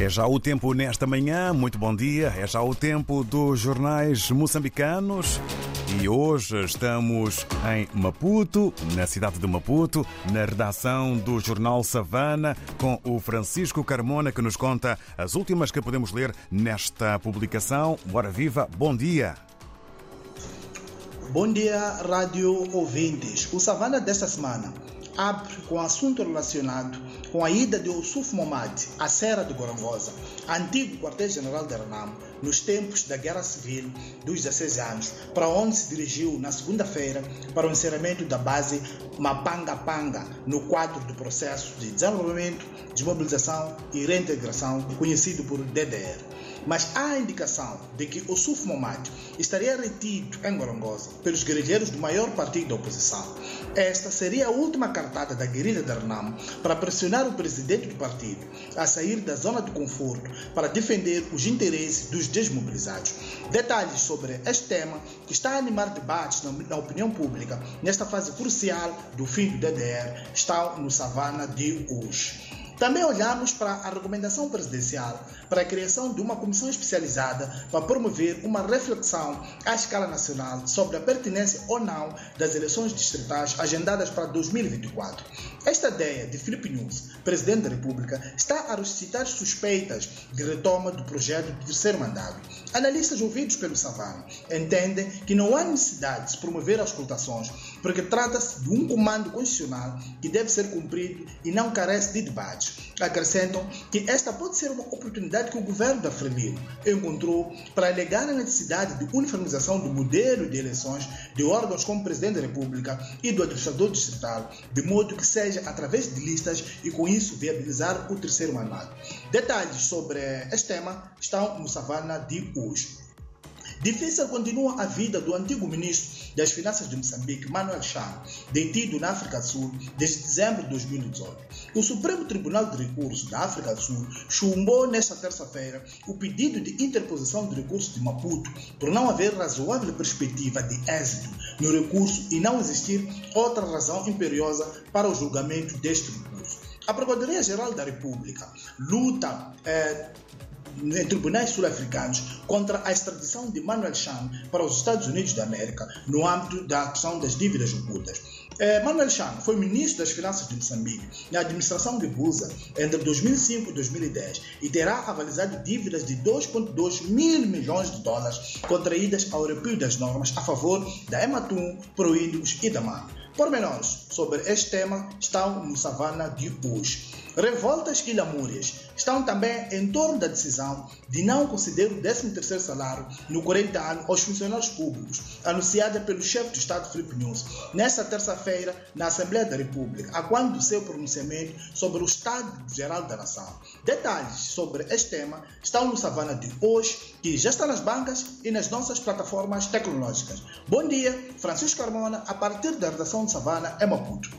É já o tempo nesta manhã, muito bom dia. É já o tempo dos jornais moçambicanos. E hoje estamos em Maputo, na cidade de Maputo, na redação do jornal Savana, com o Francisco Carmona, que nos conta as últimas que podemos ler nesta publicação. Bora viva, bom dia! Bom dia, rádio ouvintes. O Savana desta semana abre com um assunto relacionado com a ida de Ossuf Momad à Serra de Gorongosa, antigo quartel-general de Renamo, nos tempos da Guerra Civil dos 16 anos, para onde se dirigiu na segunda-feira para o encerramento da base Mapanga Panga, no quadro do processo de desenvolvimento, desmobilização e reintegração, conhecido por DDR mas há indicação de que o Suf Momad estaria retido em Gorongosa pelos guerrilheiros do maior partido da oposição. Esta seria a última cartada da guerrilha de Renamo para pressionar o presidente do partido a sair da zona de conforto para defender os interesses dos desmobilizados. Detalhes sobre este tema que está a animar debates na opinião pública nesta fase crucial do fim do DDR estão no Savana de hoje. Também olhamos para a recomendação presidencial para a criação de uma comissão especializada para promover uma reflexão à escala nacional sobre a pertinência ou não das eleições distritais agendadas para 2024. Esta ideia de Filipe Nunes, presidente da República, está a ressuscitar suspeitas de retoma do projeto de terceiro mandato. Analistas ouvidos pelo Savano entendem que não há necessidade de se promover as consultações, porque trata-se de um comando constitucional que deve ser cumprido e não carece de debates. Acrescentam que esta pode ser uma oportunidade que o governo da Frelimo encontrou para alegar a necessidade de uniformização do modelo de eleições de órgãos como Presidente da República e do administrador distrital, de modo que seja através de listas e com isso viabilizar o terceiro mandato. Detalhes sobre este tema estão no Savana de hoje. Difícil continua a vida do antigo ministro das Finanças de Moçambique, Manuel Chan, detido na África do Sul desde dezembro de 2018. O Supremo Tribunal de Recursos da África do Sul chumbou nesta terça-feira o pedido de interposição de recurso de Maputo por não haver razoável perspectiva de êxito no recurso e não existir outra razão imperiosa para o julgamento deste recurso. A Procuradoria-Geral da República luta eh, em tribunais sul-africanos contra a extradição de Manuel Chan para os Estados Unidos da América no âmbito da ação das dívidas ocultas. Manuel Chan foi ministro das Finanças de Moçambique na administração de Busa entre 2005 e 2010 e terá avalizado dívidas de 2,2 mil milhões de dólares contraídas ao arrepio das normas a favor da Ematum, Proídos e da MAN. Pormenores sobre este tema estão no Savana de hoje. Revoltas e lamúrias estão também em torno da decisão de não conceder o 13º salário no 40 ano aos funcionários públicos, anunciada pelo chefe do Estado Filipe Nunes, nesta terça-feira na Assembleia da República, a quando do seu pronunciamento sobre o Estado Geral da Nação. Detalhes sobre este tema estão no Savana de hoje, que já está nas bancas e nas nossas plataformas tecnológicas. Bom dia, Francisco Carmona, a partir da redação de Savana, é Maputo.